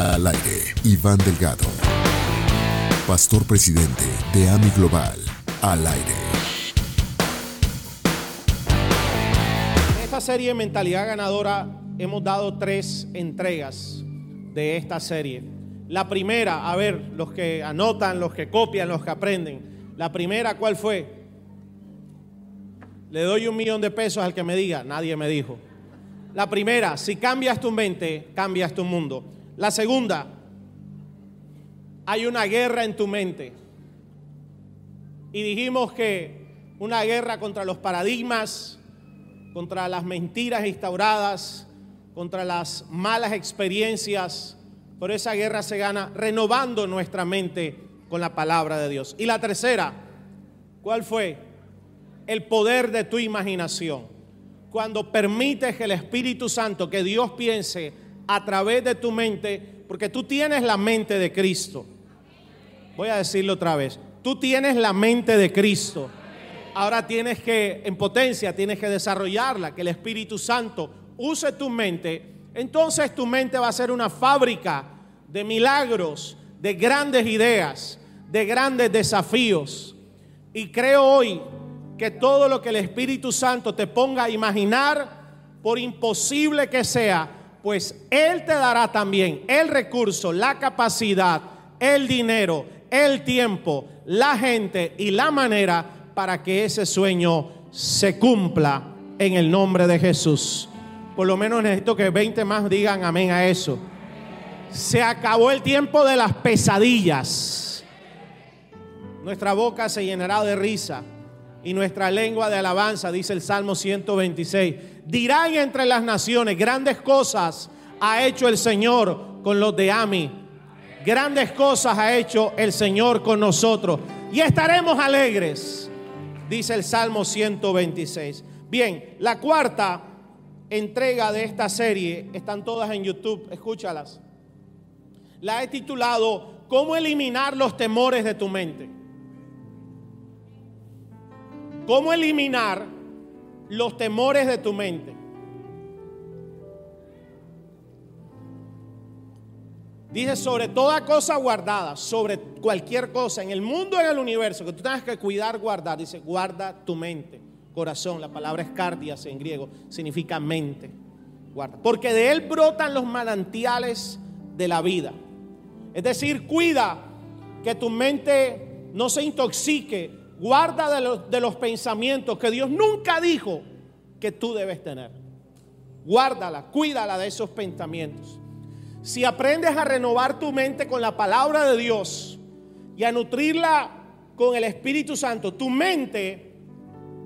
Al aire, Iván Delgado, pastor presidente de AMI Global. Al aire. En esta serie Mentalidad Ganadora hemos dado tres entregas de esta serie. La primera, a ver, los que anotan, los que copian, los que aprenden. La primera, ¿cuál fue? Le doy un millón de pesos al que me diga. Nadie me dijo. La primera, si cambias tu mente, cambias tu mundo. La segunda, hay una guerra en tu mente. Y dijimos que una guerra contra los paradigmas, contra las mentiras instauradas, contra las malas experiencias. Por esa guerra se gana renovando nuestra mente con la palabra de Dios. Y la tercera, ¿cuál fue? El poder de tu imaginación. Cuando permites que el Espíritu Santo, que Dios piense a través de tu mente, porque tú tienes la mente de Cristo. Voy a decirlo otra vez. Tú tienes la mente de Cristo. Ahora tienes que, en potencia, tienes que desarrollarla, que el Espíritu Santo use tu mente. Entonces tu mente va a ser una fábrica de milagros, de grandes ideas, de grandes desafíos. Y creo hoy que todo lo que el Espíritu Santo te ponga a imaginar, por imposible que sea, pues Él te dará también el recurso, la capacidad, el dinero, el tiempo, la gente y la manera para que ese sueño se cumpla en el nombre de Jesús. Por lo menos necesito que 20 más digan amén a eso. Se acabó el tiempo de las pesadillas. Nuestra boca se llenará de risa y nuestra lengua de alabanza, dice el Salmo 126. Dirán entre las naciones, grandes cosas ha hecho el Señor con los de Ami. Grandes cosas ha hecho el Señor con nosotros. Y estaremos alegres, dice el Salmo 126. Bien, la cuarta entrega de esta serie, están todas en YouTube, escúchalas. La he titulado ¿Cómo eliminar los temores de tu mente? ¿Cómo eliminar los temores de tu mente? Dice sobre toda cosa guardada, sobre cualquier cosa en el mundo, en el universo, que tú tengas que cuidar, guardar. Dice, guarda tu mente, corazón. La palabra es cardias en griego, significa mente. Guarda. Porque de él brotan los manantiales de la vida. Es decir, cuida que tu mente no se intoxique Guarda de los, de los pensamientos que Dios nunca dijo que tú debes tener. Guárdala, cuídala de esos pensamientos. Si aprendes a renovar tu mente con la palabra de Dios y a nutrirla con el Espíritu Santo, tu mente,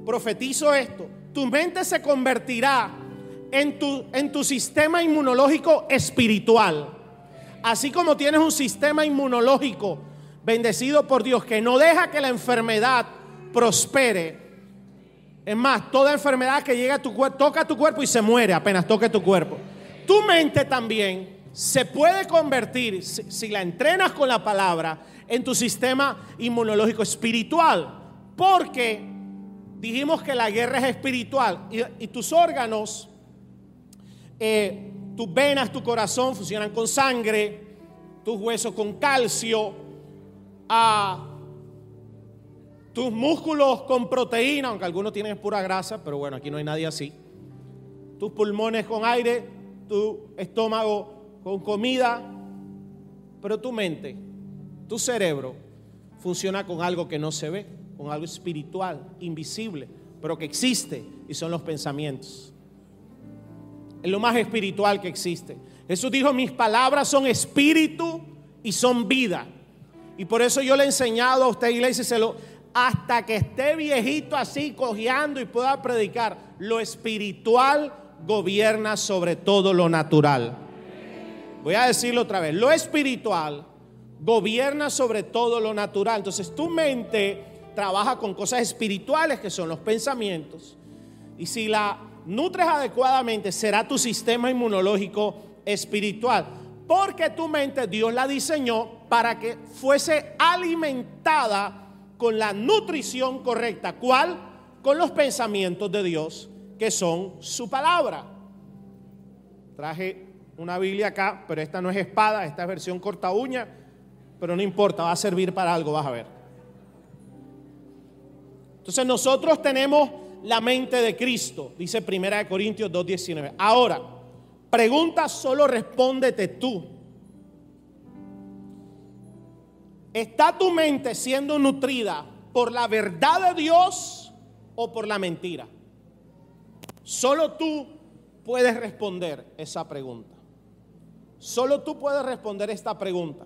profetizo esto, tu mente se convertirá en tu, en tu sistema inmunológico espiritual. Así como tienes un sistema inmunológico bendecido por Dios, que no deja que la enfermedad prospere. Es más, toda enfermedad que llega a tu cuerpo, toca tu cuerpo y se muere apenas toque tu cuerpo. Tu mente también se puede convertir, si, la entrenas con la palabra, en tu sistema inmunológico espiritual. Porque dijimos que la guerra es espiritual y, tus órganos, eh, tus venas, tu corazón funcionan con sangre, tus huesos con calcio, a tus músculos con proteína, aunque algunos tienen pura grasa, pero bueno, aquí no hay nadie así. Tus pulmones con aire, tu estómago con comida, pero tu mente, tu cerebro funciona con algo que no se ve, con algo espiritual, invisible, pero que existe y son los pensamientos. Es lo más espiritual que existe. Jesús dijo, mis palabras son espíritu y son vida. Y por eso yo le he enseñado a usted, iglesia, se lo, hasta que esté viejito así, cojeando y pueda predicar. Lo espiritual gobierna sobre todo lo natural. Voy a decirlo otra vez. Lo espiritual gobierna sobre todo lo natural. Entonces tu mente trabaja con cosas espirituales que son los pensamientos. Y si la nutres adecuadamente, será tu sistema inmunológico espiritual. Porque tu mente Dios la diseñó para que fuese alimentada con la nutrición correcta. ¿Cuál? Con los pensamientos de Dios, que son su palabra. Traje una Biblia acá, pero esta no es espada, esta es versión corta uña, pero no importa, va a servir para algo, vas a ver. Entonces nosotros tenemos la mente de Cristo, dice 1 Corintios 2.19. Ahora, pregunta solo respóndete tú. ¿Está tu mente siendo nutrida por la verdad de Dios o por la mentira? Solo tú puedes responder esa pregunta. Solo tú puedes responder esta pregunta.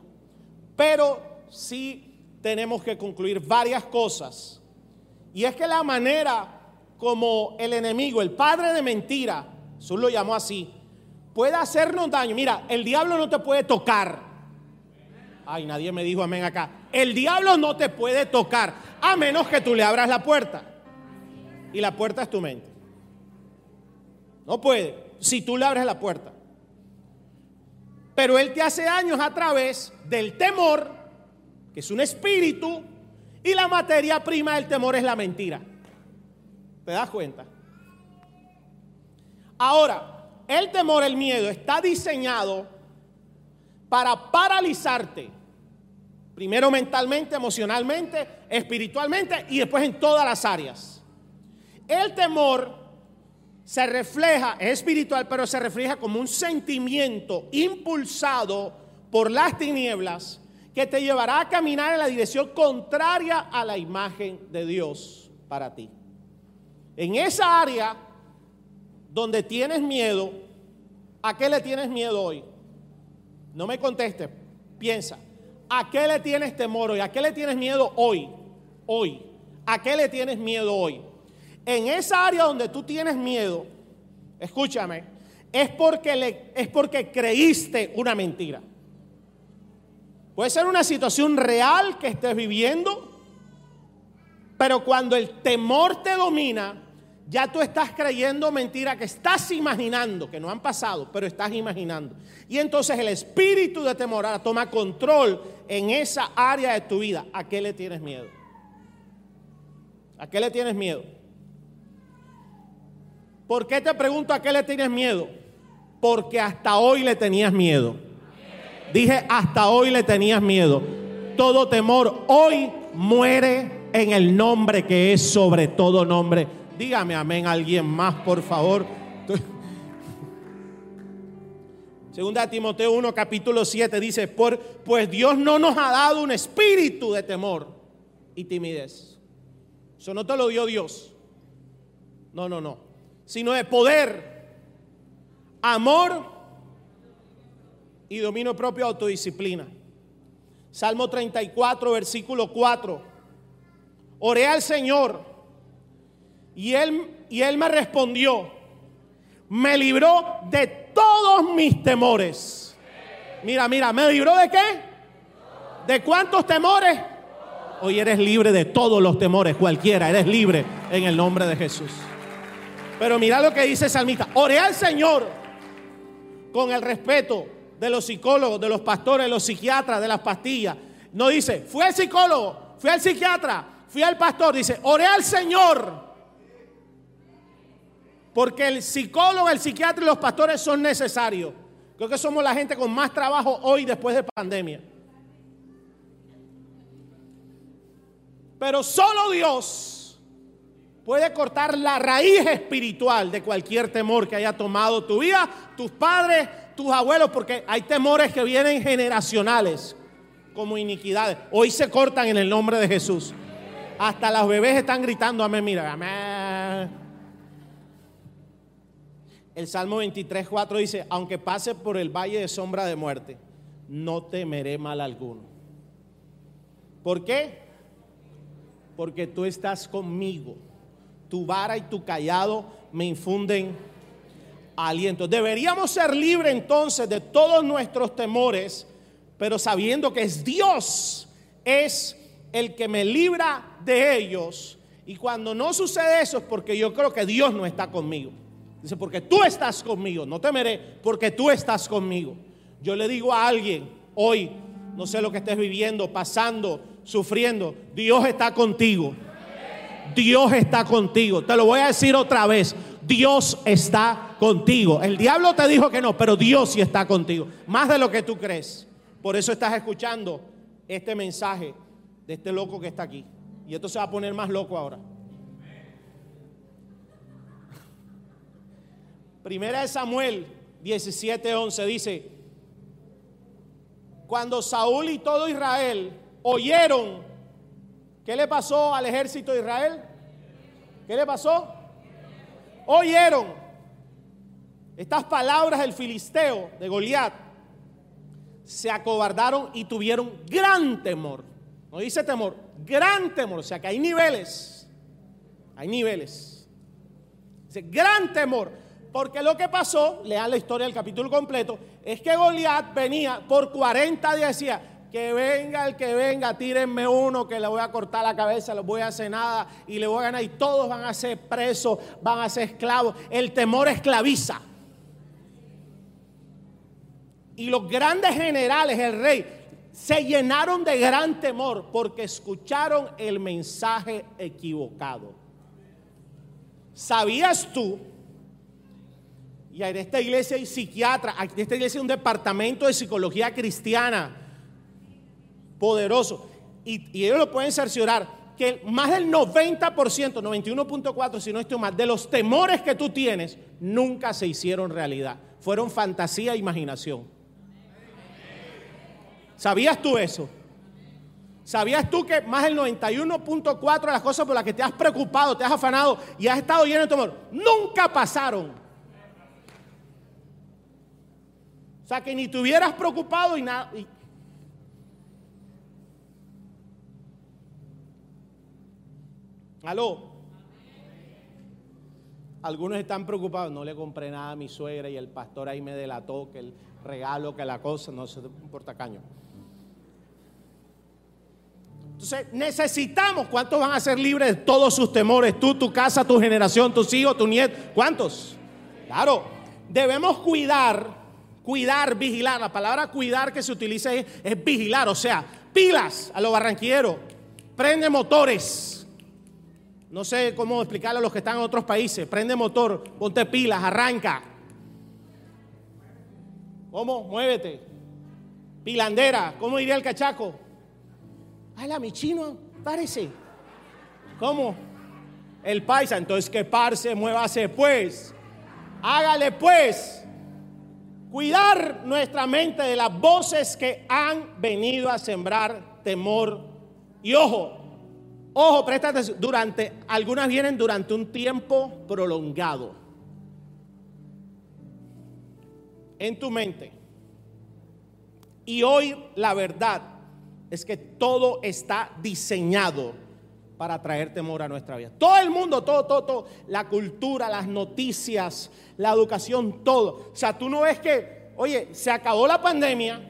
Pero sí tenemos que concluir varias cosas. Y es que la manera como el enemigo, el padre de mentira, Jesús lo llamó así, puede hacernos daño. Mira, el diablo no te puede tocar. Ay, nadie me dijo amén acá. El diablo no te puede tocar a menos que tú le abras la puerta. Y la puerta es tu mente. No puede, si tú le abres la puerta. Pero él te hace daños a través del temor, que es un espíritu, y la materia prima del temor es la mentira. ¿Te das cuenta? Ahora, el temor, el miedo está diseñado para paralizarte. Primero mentalmente, emocionalmente, espiritualmente y después en todas las áreas. El temor se refleja, es espiritual, pero se refleja como un sentimiento impulsado por las tinieblas que te llevará a caminar en la dirección contraria a la imagen de Dios para ti. En esa área donde tienes miedo, ¿a qué le tienes miedo hoy? No me conteste, piensa. ¿A qué le tienes temor hoy? ¿A qué le tienes miedo hoy? Hoy. ¿A qué le tienes miedo hoy? En esa área donde tú tienes miedo, escúchame, es porque, le, es porque creíste una mentira. Puede ser una situación real que estés viviendo, pero cuando el temor te domina, ya tú estás creyendo mentira que estás imaginando, que no han pasado, pero estás imaginando. Y entonces el espíritu de temor toma control en esa área de tu vida. ¿A qué le tienes miedo? ¿A qué le tienes miedo? ¿Por qué te pregunto a qué le tienes miedo? Porque hasta hoy le tenías miedo. Dije, hasta hoy le tenías miedo. Todo temor hoy muere en el nombre que es sobre todo nombre Dígame amén alguien más, por favor. Segunda Timoteo 1, capítulo 7 dice, Por, pues Dios no nos ha dado un espíritu de temor y timidez. Eso no te lo dio Dios. No, no, no. Sino de poder, amor y dominio propio, autodisciplina. Salmo 34, versículo 4. Oré al Señor y él, y él me respondió, me libró de todos mis temores. Mira, mira, ¿me libró de qué? ¿De cuántos temores? Hoy eres libre de todos los temores, cualquiera, eres libre en el nombre de Jesús. Pero mira lo que dice el salmista, oré al Señor con el respeto de los psicólogos, de los pastores, de los psiquiatras, de las pastillas. No dice, fui al psicólogo, fui al psiquiatra, fui al pastor, dice, oré al Señor porque el psicólogo, el psiquiatra y los pastores son necesarios. Creo que somos la gente con más trabajo hoy después de pandemia. Pero solo Dios puede cortar la raíz espiritual de cualquier temor que haya tomado tu vida, tus padres, tus abuelos, porque hay temores que vienen generacionales como iniquidades. Hoy se cortan en el nombre de Jesús. Hasta los bebés están gritando, amén, mira, amén. El Salmo 23, 4 dice, aunque pase por el valle de sombra de muerte, no temeré mal alguno. ¿Por qué? Porque tú estás conmigo. Tu vara y tu callado me infunden aliento. Deberíamos ser libres entonces de todos nuestros temores, pero sabiendo que es Dios, es el que me libra de ellos. Y cuando no sucede eso es porque yo creo que Dios no está conmigo. Dice, porque tú estás conmigo, no temeré, porque tú estás conmigo. Yo le digo a alguien hoy, no sé lo que estés viviendo, pasando, sufriendo, Dios está contigo. Dios está contigo. Te lo voy a decir otra vez. Dios está contigo. El diablo te dijo que no, pero Dios sí está contigo. Más de lo que tú crees. Por eso estás escuchando este mensaje de este loco que está aquí. Y esto se va a poner más loco ahora. Primera de Samuel 17:11 dice, cuando Saúl y todo Israel oyeron, ¿qué le pasó al ejército de Israel? ¿Qué le pasó? Oyeron estas palabras del filisteo de Goliat, se acobardaron y tuvieron gran temor. No dice temor, gran temor. O sea que hay niveles. Hay niveles. Dice gran temor. Porque lo que pasó, lean la historia del capítulo completo, es que Goliat venía por 40 días, decía, que venga el que venga, tírenme uno que le voy a cortar la cabeza, le voy a hacer nada y le voy a ganar y todos van a ser presos, van a ser esclavos. El temor esclaviza. Y los grandes generales, el rey, se llenaron de gran temor porque escucharon el mensaje equivocado. ¿Sabías tú y en esta iglesia hay psiquiatra, en esta iglesia hay un departamento de psicología cristiana poderoso. Y, ellos lo pueden cerciorar, que más del 90%, 91.4 si no estoy mal, de los temores que tú tienes nunca se hicieron realidad. Fueron fantasía e imaginación. ¿Sabías tú eso? ¿Sabías tú que más del 91.4 de las cosas por las que te has preocupado, te has afanado y has estado lleno de temor, nunca pasaron? O sea, que ni te hubieras preocupado y nada. Aló. Algunos están preocupados. No le compré nada a mi suegra y el pastor ahí me delató que el regalo, que la cosa, no se importa caño. Entonces necesitamos, ¿cuántos van a ser libres de todos sus temores? Tú, tu casa, tu generación, tus hijos, tu nieto. ¿Cuántos? Claro, debemos cuidar Cuidar, vigilar. La palabra cuidar que se utiliza es, vigilar. O sea, pilas a los barranquilleros. Prende motores. No sé cómo explicarle a los que están en otros países. Prende motor, ponte pilas, arranca. ¿Cómo? Muévete. Pilandera. ¿Cómo diría el cachaco? la mi chino, parece. ¿Cómo? El paisa. Entonces que parse, muévase pues. Hágale pues cuidar nuestra mente de las voces que han venido a sembrar temor. Y ojo, ojo, presta atención, durante, algunas vienen durante un tiempo prolongado. En tu mente. Y hoy la verdad es que todo está diseñado para traer temor a nuestra vida. Todo el mundo, todo, todo, todo, la cultura, las noticias, la educación, todo. O sea, tú no ves que, oye, se acabó la pandemia.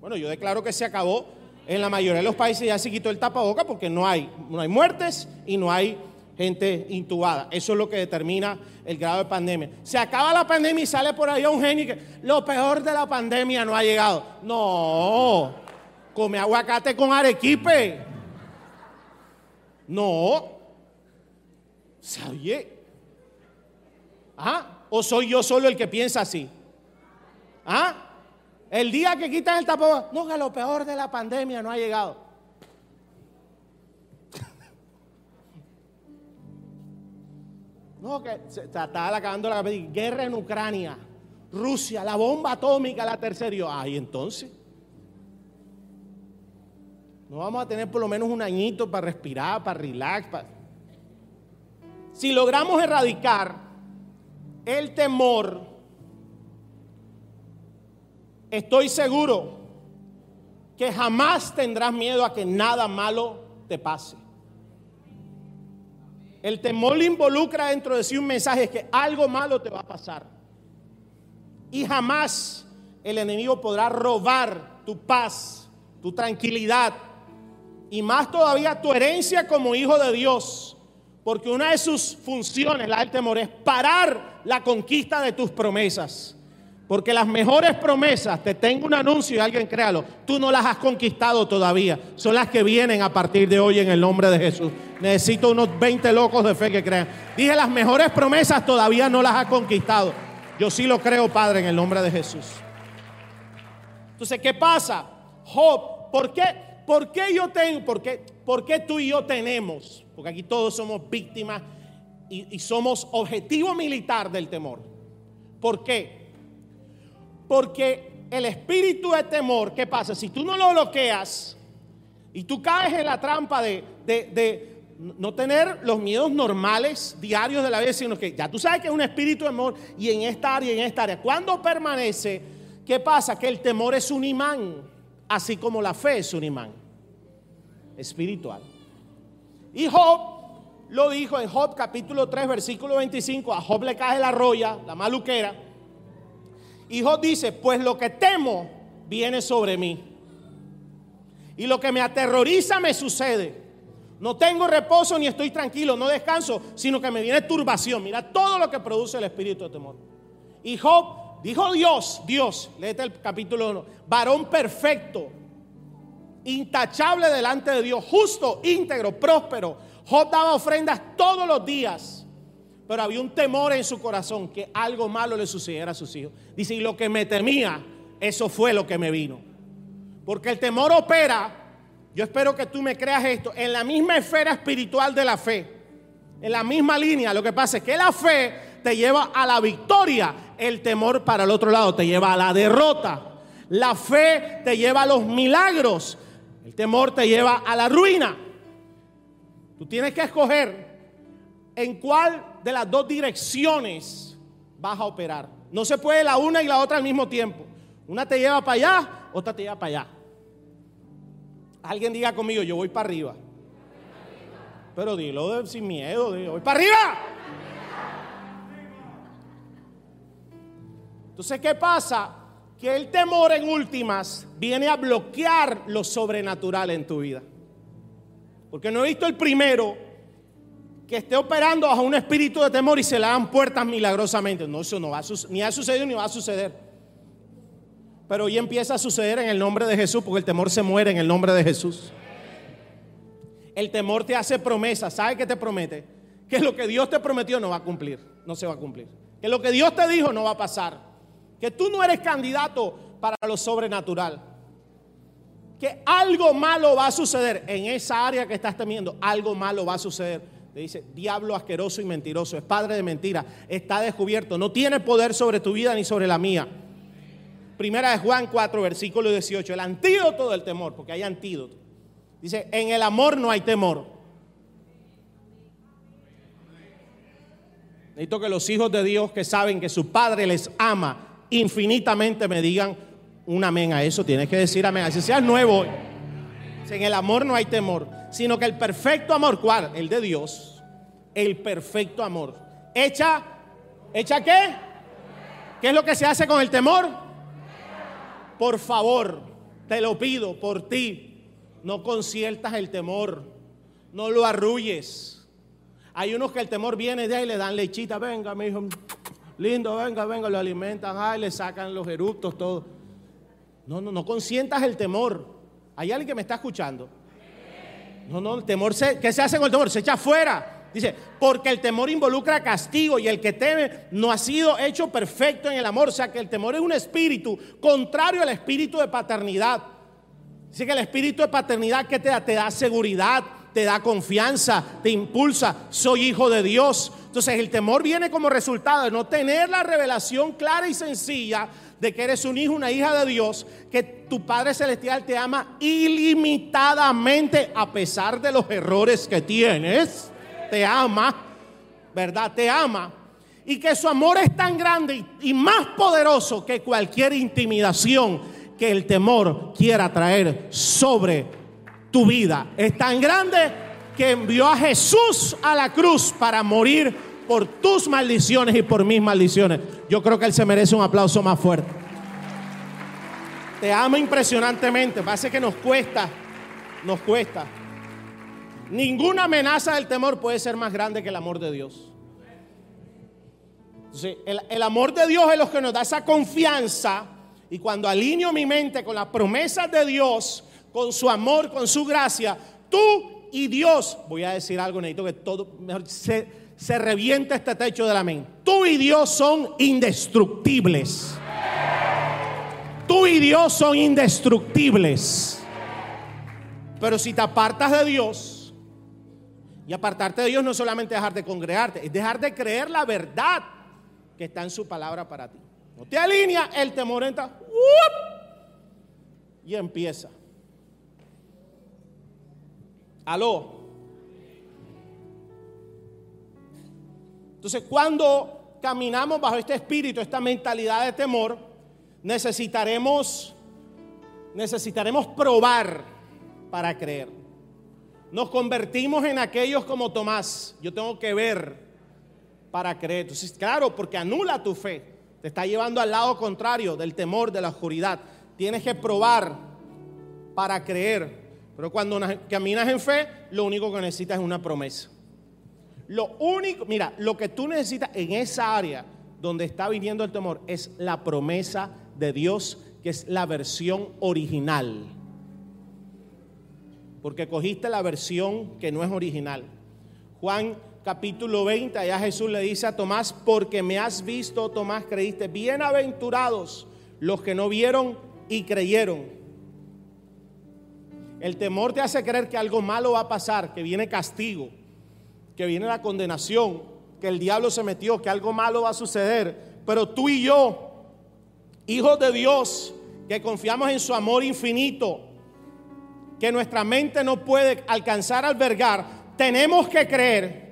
Bueno, yo declaro que se acabó. En la mayoría de los países ya se quitó el tapaboca porque no hay, no hay muertes y no hay gente intubada. Eso es lo que determina el grado de pandemia. Se acaba la pandemia y sale por ahí un genio que lo peor de la pandemia no ha llegado. No, come aguacate con arequipe. No. ¿Sabe? ¿Ah? ¿O soy yo solo el que piensa así? ¿Ah? El día que quitan el tapabocas, no, que lo peor de la pandemia no ha llegado. no, que se está acabando la guerra en Ucrania, Rusia, la bomba atómica, la tercera. Ay, entonces. No vamos a tener por lo menos un añito para respirar, para relax. Si logramos erradicar el temor, estoy seguro que jamás tendrás miedo a que nada malo te pase. El temor le involucra dentro de sí un mensaje que algo malo te va a pasar. Y jamás el enemigo podrá robar tu paz, tu tranquilidad, y más todavía tu herencia como hijo de Dios. Porque una de sus funciones, la del temor, es parar la conquista de tus promesas. Porque las mejores promesas, te tengo un anuncio y alguien créalo, tú no las has conquistado todavía. Son las que vienen a partir de hoy en el nombre de Jesús. Necesito unos 20 locos de fe que crean. Dije, las mejores promesas todavía no las has conquistado. Yo sí lo creo, Padre, en el nombre de Jesús. Entonces, ¿qué pasa? Job, ¿por qué, por qué yo tengo, por qué, por qué tú y yo tenemos? Porque aquí todos somos víctimas y, somos objetivo militar del temor. ¿Por qué? Porque el espíritu de temor, ¿qué pasa? Si tú no lo bloqueas y tú caes en la trampa de, de, no tener los miedos normales diarios de la vida, sino que ya tú sabes que es un espíritu de temor y en esta área y en esta área. Cuando permanece, ¿qué pasa? Que el temor es un imán, así como la fe es un imán espiritual. Y Job lo dijo en Job capítulo 3, versículo 25, a Job le cae la roya, la maluquera. Y Job dice, pues lo que temo viene sobre mí. Y lo que me aterroriza me sucede. No tengo reposo ni estoy tranquilo, no descanso, sino que me viene turbación. Mira todo lo que produce el espíritu de temor. Y Job dijo Dios, Dios, léete el capítulo 1, varón perfecto, intachable delante de Dios, justo, íntegro, próspero. Job daba ofrendas todos los días pero había un temor en su corazón que algo malo le sucediera a sus hijos. Dice, y lo que me temía, eso fue lo que me vino. Porque el temor opera, yo espero que tú me creas esto, en la misma esfera espiritual de la fe, en la misma línea. Lo que pasa es que la fe te lleva a la victoria, el temor para el otro lado te lleva a la derrota. La fe te lleva a los milagros, el temor te lleva a la ruina. Tú tienes que escoger en cuál de las dos direcciones vas a operar. No se puede la una y la otra al mismo tiempo. Una te lleva para allá, otra te lleva para allá. Alguien diga conmigo, yo voy para arriba. Pero dilo sin miedo, digo, voy para arriba. Entonces, ¿qué pasa? Que el temor en últimas viene a bloquear lo sobrenatural en tu vida. Porque no he visto el primero que esté operando bajo un espíritu de temor y se le dan puertas milagrosamente. No, eso no va a ni ha sucedido ni va a suceder. Pero hoy empieza a suceder en el nombre de Jesús, porque el temor se muere en el nombre de Jesús. El temor te hace promesas. ¿Sabe qué te promete? Que lo que Dios te prometió no va a cumplir, no se va a cumplir. Que lo que Dios te dijo no va a pasar. Que tú no eres candidato para lo sobrenatural. Que algo malo va a suceder en esa área que estás temiendo. Algo malo va a suceder le dice, diablo asqueroso y mentiroso, es padre de mentira, está descubierto, no tiene poder sobre tu vida ni sobre la mía. Primera de Juan 4, versículo 18, el antídoto del temor, porque hay antídoto. Dice, en el amor no hay temor. Necesito que los hijos de Dios que saben que su Padre les ama infinitamente me digan un amén a eso. Tienes que decir amén. Así seas nuevo. En el amor no hay temor, sino que el perfecto amor, ¿cuál? El de Dios. El perfecto amor. ¿Echa? ¿Echa qué? ¿Qué es lo que se hace con el temor? Por favor, te lo pido por ti. No conciertas el temor. No lo arrulles. Hay unos que el temor viene de ahí y le dan lechita. Venga, mi hijo. Lindo, venga, venga, lo alimentan. Ay, le sacan los eructos, todo. No, no, no consientas el temor. ¿Hay alguien que me está escuchando? No, no, el temor, se, ¿qué se hace con el temor? Se echa fuera. Dice, porque el temor involucra castigo y el que teme no ha sido hecho perfecto en el amor. O sea que el temor es un espíritu contrario al espíritu de paternidad. Dice que el espíritu de paternidad que te da, te da seguridad, te da confianza, te impulsa. Soy hijo de Dios. Entonces el temor viene como resultado de no tener la revelación clara y sencilla de que eres un hijo, una hija de Dios, que tu Padre Celestial te ama ilimitadamente a pesar de los errores que tienes. Te ama, ¿verdad? Te ama. Y que su amor es tan grande y más poderoso que cualquier intimidación que el temor quiera traer sobre tu vida. Es tan grande que envió a Jesús a la cruz para morir por tus maldiciones y por mis maldiciones. Yo creo que Él se merece un aplauso más fuerte. Te ama impresionantemente. Parece que nos cuesta, nos cuesta. Ninguna amenaza del temor puede ser más grande que el amor de Dios. El, el amor de Dios es lo que nos da esa confianza. Y cuando alineo mi mente con las promesas de Dios, con su amor, con su gracia, tú y Dios, voy a decir algo, necesito que todo, mejor, se, se reviente este techo de la mente. Tú y Dios son indestructibles. Tú y Dios son indestructibles. Pero si te apartas de Dios, y apartarte de Dios no es solamente dejar de congregarte, es dejar de creer la verdad que está en su palabra para ti. No te alinea, el temor entra y empieza. Aló. Entonces, cuando caminamos bajo este espíritu, esta mentalidad de temor, necesitaremos necesitaremos probar para creer. Nos convertimos en aquellos como Tomás. Yo tengo que ver para creer. Entonces, claro, porque anula tu fe. Te está llevando al lado contrario del temor, de la oscuridad. Tienes que probar para creer. Pero cuando caminas en fe, lo único que necesitas es una promesa. Lo único, mira, lo que tú necesitas en esa área donde está viniendo el temor es la promesa de Dios, que es la versión original. Porque cogiste la versión que no es original. Juan capítulo 20, allá Jesús le dice a Tomás, porque me has visto, Tomás, creíste. Bienaventurados los que no vieron y creyeron. El temor te hace creer que algo malo va a pasar, que viene castigo, que viene la condenación, que el diablo se metió, que algo malo va a suceder. Pero tú y yo, hijos de Dios, que confiamos en su amor infinito, que nuestra mente no puede alcanzar a albergar, tenemos que creer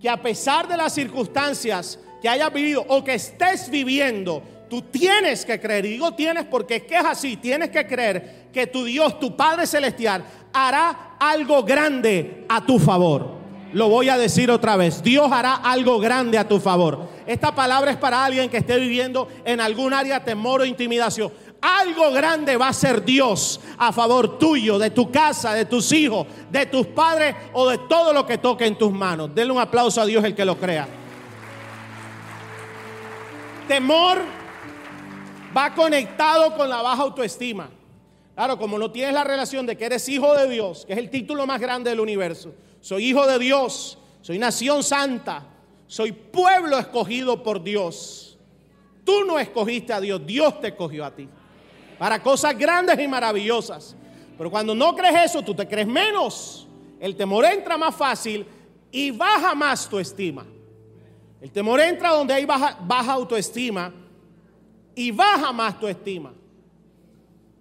que a pesar de las circunstancias que hayas vivido o que estés viviendo, Tú tienes que creer, y digo tienes porque es que es así, tienes que creer que tu Dios, tu Padre Celestial, hará algo grande a tu favor. Lo voy a decir otra vez, Dios hará algo grande a tu favor. Esta palabra es para alguien que esté viviendo en algún área temor o intimidación. Algo grande va a ser Dios a favor tuyo, de tu casa, de tus hijos, de tus padres o de todo lo que toque en tus manos. Denle un aplauso a Dios el que lo crea. Temor va conectado con la baja autoestima. Claro, como no tienes la relación de que eres hijo de Dios, que es el título más grande del universo. Soy hijo de Dios, soy nación santa, soy pueblo escogido por Dios. Tú no escogiste a Dios, Dios te escogió a ti. Para cosas grandes y maravillosas. Pero cuando no crees eso, tú te crees menos. El temor entra más fácil y baja más tu estima. El temor entra donde hay baja, baja autoestima y baja más tu estima.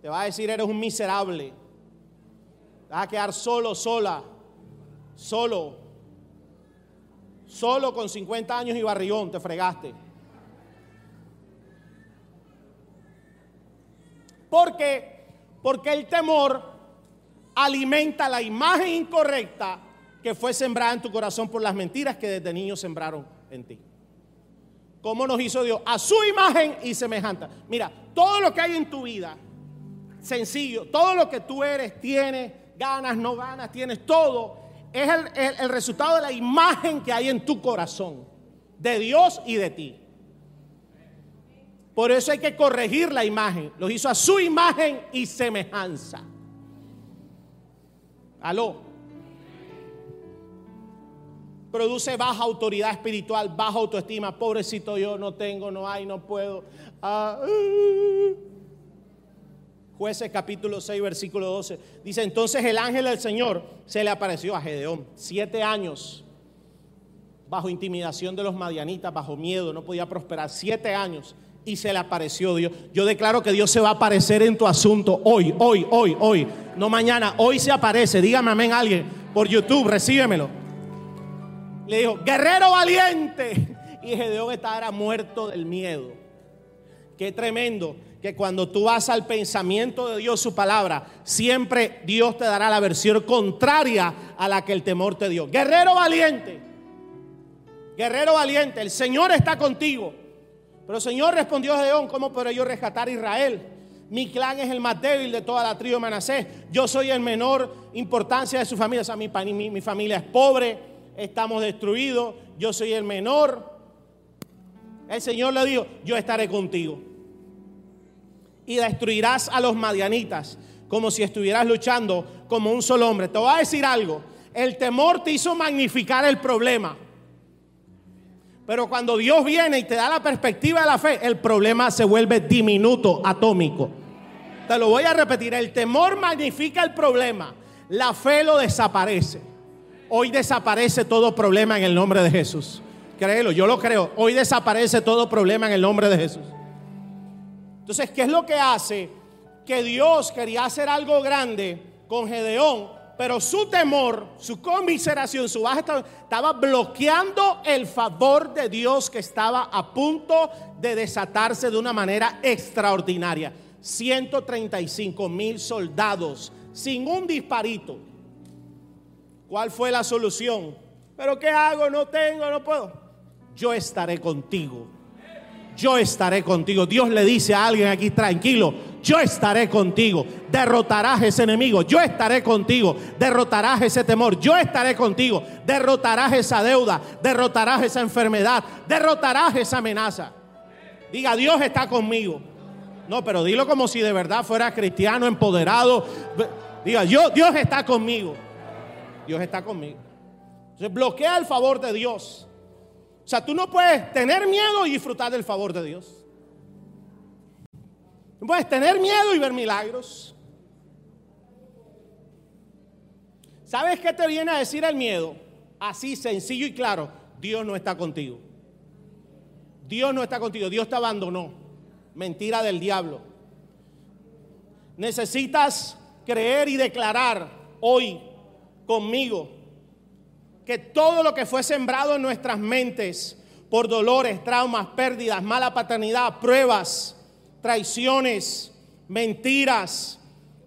Te va a decir, eres un miserable. Te vas a quedar solo, sola, solo, solo con 50 años y barrigón, te fregaste. ¿Por qué? Porque el temor alimenta la imagen incorrecta que fue sembrada en tu corazón por las mentiras que desde niño sembraron en ti. ¿Cómo nos hizo Dios? A su imagen y semejanza. Mira, todo lo que hay en tu vida, sencillo, todo lo que tú eres, tienes, ganas, no ganas, tienes todo, es el, el resultado de la imagen que hay en tu corazón, de Dios y de ti. Por eso hay que corregir la imagen. Los hizo a su imagen y semejanza. Aló produce baja autoridad espiritual, baja autoestima. Pobrecito yo, no tengo, no hay, no puedo. Ah, uh. Jueces capítulo 6, versículo 12. Dice, entonces el ángel del Señor se le apareció a Gedeón. Siete años bajo intimidación de los madianitas, bajo miedo, no podía prosperar. Siete años y se le apareció Dios. Yo declaro que Dios se va a aparecer en tu asunto hoy, hoy, hoy, hoy. No mañana, hoy se aparece. Dígame amén alguien por YouTube, recíbemelo le dijo, guerrero valiente. Y Gedeón estaba muerto del miedo. Qué tremendo que cuando tú vas al pensamiento de Dios, su palabra, siempre Dios te dará la versión contraria a la que el temor te dio. Guerrero valiente, guerrero valiente, el Señor está contigo. Pero el Señor respondió a Gedeón, ¿cómo podré yo rescatar a Israel? Mi clan es el más débil de toda la tribu de Manasés. Yo soy el menor importancia de su familia. O sea, mi, mi, mi familia es pobre estamos destruidos, yo soy el menor. El Señor le dijo, yo estaré contigo. Y destruirás a los madianitas como si estuvieras luchando como un solo hombre. Te voy a decir algo. El temor te hizo magnificar el problema. Pero cuando Dios viene y te da la perspectiva de la fe, el problema se vuelve diminuto, atómico. Te lo voy a repetir. El temor magnifica el problema. La fe lo desaparece. Hoy desaparece todo problema en el nombre de Jesús. Créelo, yo lo creo. Hoy desaparece todo problema en el nombre de Jesús. Entonces, ¿qué es lo que hace? Que Dios quería hacer algo grande con Gedeón, pero su temor, su conmiseración, su baja estaba bloqueando el favor de Dios que estaba a punto de desatarse de una manera extraordinaria. 135 mil soldados sin un disparito ¿Cuál fue la solución? ¿Pero qué hago? No tengo, no puedo. Yo estaré contigo. Yo estaré contigo. Dios le dice a alguien aquí, tranquilo, yo estaré contigo. Derrotarás ese enemigo. Yo estaré contigo. Derrotarás ese temor. Yo estaré contigo. Derrotarás esa deuda. Derrotarás esa enfermedad. Derrotarás esa amenaza. Diga, Dios está conmigo. No, pero dilo como si de verdad fuera cristiano, empoderado. Diga, yo, Dios está conmigo. Dios está conmigo. Entonces bloquea el favor de Dios. O sea, tú no puedes tener miedo y disfrutar del favor de Dios. No puedes tener miedo y ver milagros. ¿Sabes qué te viene a decir el miedo? Así sencillo y claro. Dios no está contigo. Dios no está contigo. Dios te abandonó. Mentira del diablo. Necesitas creer y declarar hoy conmigo que todo lo que fue sembrado en nuestras mentes por dolores, traumas, pérdidas, mala paternidad, pruebas, traiciones, mentiras,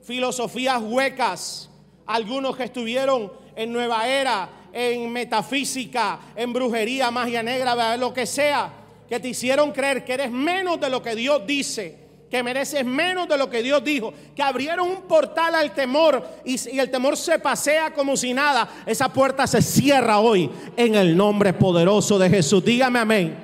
filosofías huecas, algunos que estuvieron en nueva era, en metafísica, en brujería, magia negra, lo que sea, que te hicieron creer que eres menos de lo que Dios dice que mereces menos de lo que Dios dijo, que abrieron un portal al temor y, el temor se pasea como si nada, esa puerta se cierra hoy en el nombre poderoso de Jesús. Dígame amén.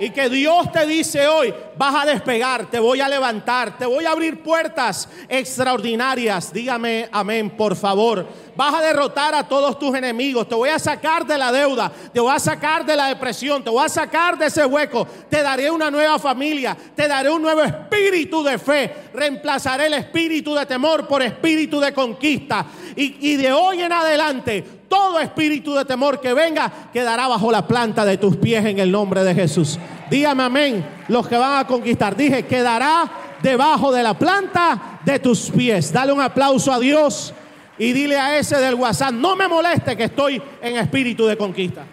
Y que Dios te dice hoy, vas a despegar, te voy a levantar, te voy a abrir puertas extraordinarias. Dígame amén, por favor. Vas a derrotar a todos tus enemigos, te voy a sacar de la deuda, te voy a sacar de la depresión, te voy a sacar de ese hueco, te daré una nueva familia, te daré un nuevo espíritu de fe, reemplazaré el espíritu de temor por espíritu de conquista. Y, y de hoy en adelante todo espíritu de temor que venga quedará bajo la planta de tus pies en el nombre de Jesús. Dígame amén. Los que van a conquistar, dije, quedará debajo de la planta de tus pies. Dale un aplauso a Dios y dile a ese del WhatsApp, no me moleste que estoy en espíritu de conquista.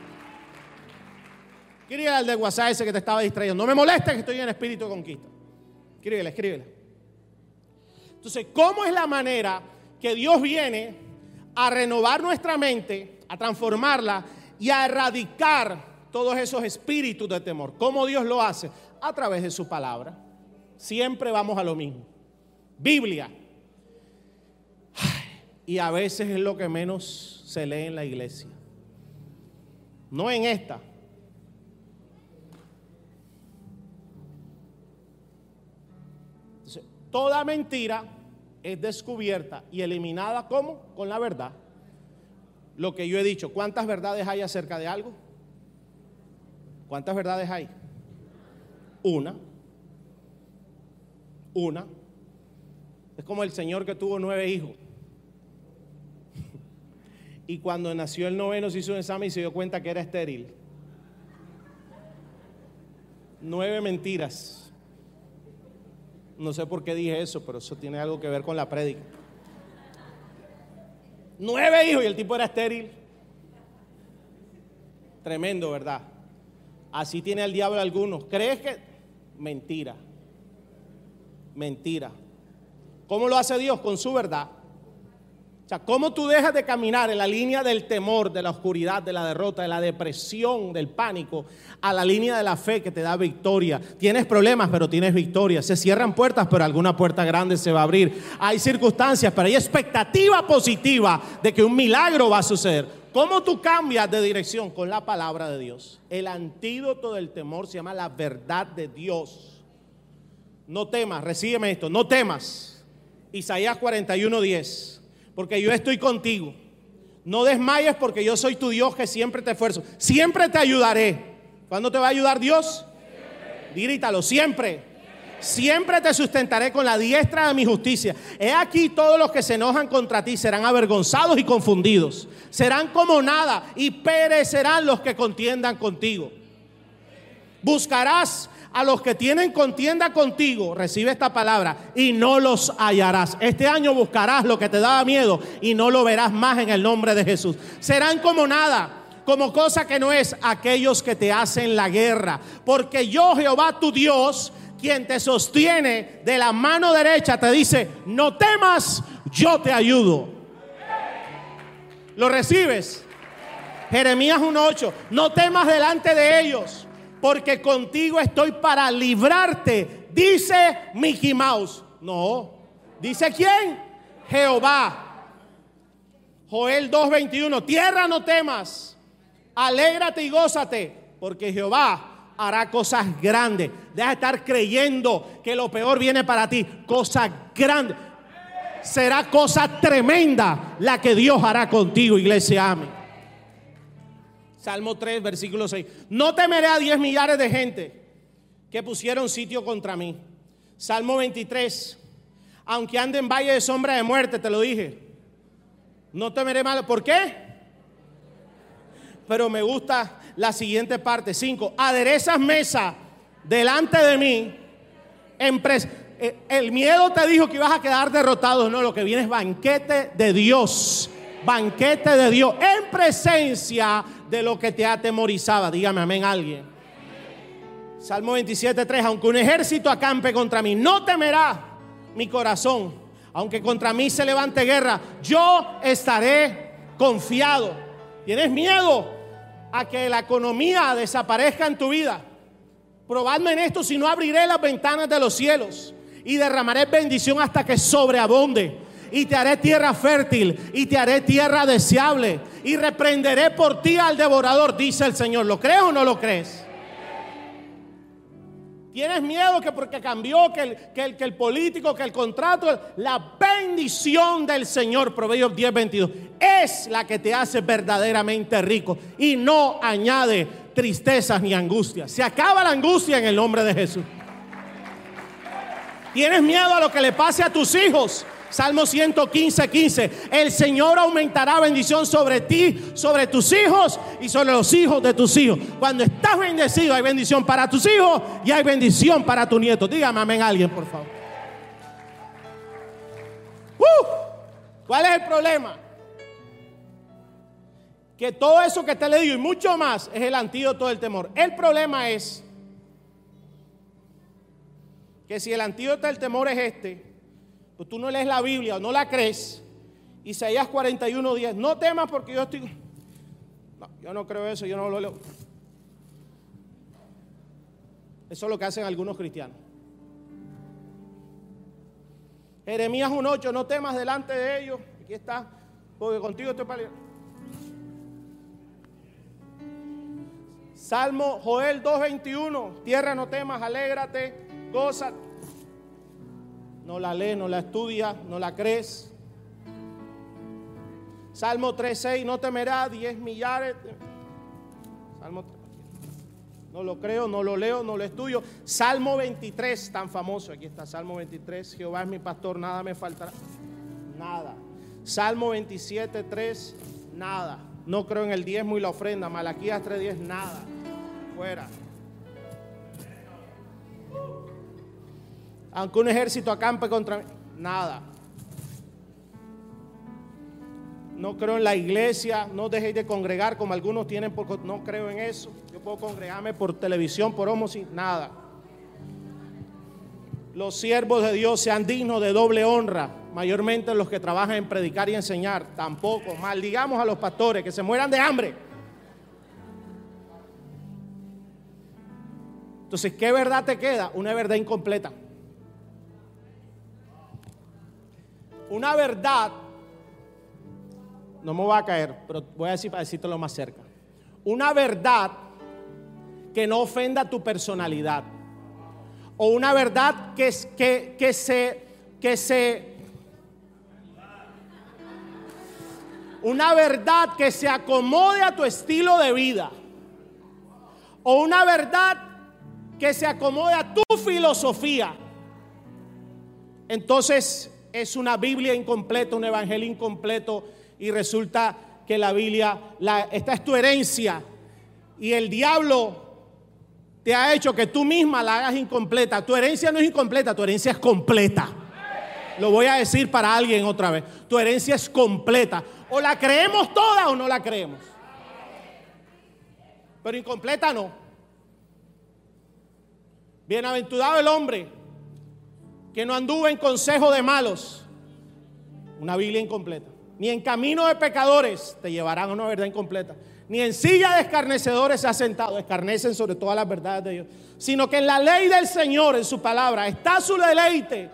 Escríbele al del WhatsApp ese que te estaba distrayendo. No me moleste que estoy en espíritu de conquista. Escríbele, escríbele. Entonces, ¿cómo es la manera que Dios viene a renovar nuestra mente, a transformarla y a erradicar todos esos espíritus de temor. ¿Cómo Dios lo hace? A través de su palabra. Siempre vamos a lo mismo. Biblia. Y a veces es lo que menos se lee en la iglesia. No en esta. toda mentira es descubierta y eliminada ¿cómo? Con la verdad. Lo que yo he dicho, ¿cuántas verdades hay acerca de algo? ¿Cuántas verdades hay? Una. Una. Es como el Señor que tuvo nueve hijos. Y cuando nació el noveno se hizo un examen y se dio cuenta que era estéril. Nueve mentiras. No sé por qué dije eso, pero eso tiene algo que ver con la prédica. Nueve hijos y el tipo era estéril. Tremendo, ¿verdad? Así tiene el diablo algunos. ¿Crees que? Mentira. Mentira. ¿Cómo lo hace Dios? Con su verdad. O sea, ¿cómo tú dejas de caminar en la línea del temor, de la oscuridad, de la derrota, de la depresión, del pánico, a la línea de la fe que te da victoria? Tienes problemas, pero tienes victoria. Se cierran puertas, pero alguna puerta grande se va a abrir. Hay circunstancias, pero hay expectativa positiva de que un milagro va a suceder. ¿Cómo tú cambias de dirección? Con la palabra de Dios. El antídoto del temor se llama la verdad de Dios. No temas, recíbeme esto, no temas. Isaías 41:10. Porque yo estoy contigo. No desmayes porque yo soy tu Dios que siempre te esfuerzo. Siempre te ayudaré. ¿Cuándo te va a ayudar Dios? Dírítalo, siempre. Siempre te sustentaré con la diestra de mi justicia. He aquí todos los que se enojan contra ti serán avergonzados y confundidos. Serán como nada y perecerán los que contiendan contigo. Buscarás a los que tienen contienda contigo, recibe esta palabra, y no los hallarás. Este año buscarás lo que te daba miedo y no lo verás más en el nombre de Jesús. Serán como nada como cosa que no es aquellos que te hacen la guerra. Porque yo, Jehová tu Dios, quien te sostiene de la mano derecha, te dice, no temas, yo te ayudo. ¿Lo recibes? Jeremías 1.8, no temas delante de ellos, porque contigo estoy para librarte, dice Mickey Mouse. No, dice quién? Jehová. Joel 2.21, tierra no temas, alégrate y gózate, porque Jehová hará cosas grandes. Deja de estar creyendo que lo peor viene para ti. Cosas grandes. Será cosa tremenda la que Dios hará contigo, iglesia. Amén. Salmo 3, versículo 6. No temeré a 10 millares de gente que pusieron sitio contra mí. Salmo 23. Aunque ande en valle de sombra de muerte, te lo dije. No temeré mal. ¿Por qué? Pero me gusta la siguiente parte. 5. Aderezas mesa delante de mí. Eh, el miedo te dijo que ibas a quedar derrotado. No, lo que viene es banquete de Dios. Banquete de Dios en presencia de lo que te atemorizaba. Dígame amén alguien. Salmo 27, 3. Aunque un ejército acampe contra mí, no temerá mi corazón. Aunque contra mí se levante guerra, yo estaré confiado. ¿Tienes miedo? a que la economía desaparezca en tu vida. Probadme en esto, si no abriré las ventanas de los cielos y derramaré bendición hasta que sobreabunde. Y te haré tierra fértil y te haré tierra deseable. Y reprenderé por ti al devorador, dice el Señor. ¿Lo crees o no lo crees? Tienes miedo que porque cambió, que el, que el, que el político, que el contrato, la bendición del Señor, Proverbios 10, 22, es la que te hace verdaderamente rico y no añade tristezas ni angustias. Se acaba la angustia en el nombre de Jesús. Tienes miedo a lo que le pase a tus hijos. Salmo 115, 15. El Señor aumentará bendición sobre ti, sobre tus hijos y sobre los hijos de tus hijos. Cuando estás bendecido hay bendición para tus hijos y hay bendición para tus nietos. Dígame amén alguien, por favor. Uh, ¿Cuál es el problema? Que todo eso que te le digo y mucho más es el antídoto del temor. El problema es que si el antídoto del temor es este, pues tú no lees la Biblia o no la crees, Isaías 41, 10, no temas porque yo estoy... No, yo no creo eso, yo no lo leo. Eso es lo que hacen algunos cristianos. Jeremías 1.8, no temas delante de ellos. Aquí está, porque contigo estoy. Salmo Joel 2.21, tierra no temas, alégrate, goza no la lees, no la estudias, no la crees. Salmo 3.6, no temerá 10 millares. Salmo 3. No lo creo, no lo leo, no lo estudio. Salmo 23, tan famoso. Aquí está, Salmo 23. Jehová es mi pastor, nada me faltará. Nada. Salmo 27, 3, nada. No creo en el diezmo y la ofrenda. Malaquías 3.10, nada. Aunque un ejército acampe contra mí, nada. No creo en la iglesia, no dejéis de congregar como algunos tienen, porque no creo en eso. Yo puedo congregarme por televisión, por homosis, nada. Los siervos de Dios sean dignos de doble honra, mayormente los que trabajan en predicar y enseñar. Tampoco, maldigamos a los pastores que se mueran de hambre. Entonces, ¿qué verdad te queda? Una verdad incompleta. Una verdad no me va a caer, pero voy a decir para decírtelo más cerca. Una verdad que no ofenda tu personalidad. O una verdad que, se, que se, una verdad que se acomode a tu estilo de vida. O una verdad que se acomode a tu filosofía. Entonces es una Biblia incompleta, un evangelio incompleto y resulta que la Biblia, esta es tu herencia y el diablo te ha hecho que tú misma la hagas incompleta. Tu herencia no es incompleta, tu herencia es completa. Lo voy a decir para alguien otra vez. Tu herencia es completa. O la creemos toda o no la creemos. Pero incompleta no. Bienaventurado el hombre que no anduvo en consejo de malos. Una Biblia incompleta. Ni en camino de pecadores te llevarán a una verdad incompleta. Ni en silla de escarnecedores se ha sentado, escarnecen sobre todas las verdades de Dios, sino que en la ley del Señor, en su palabra, está su deleite,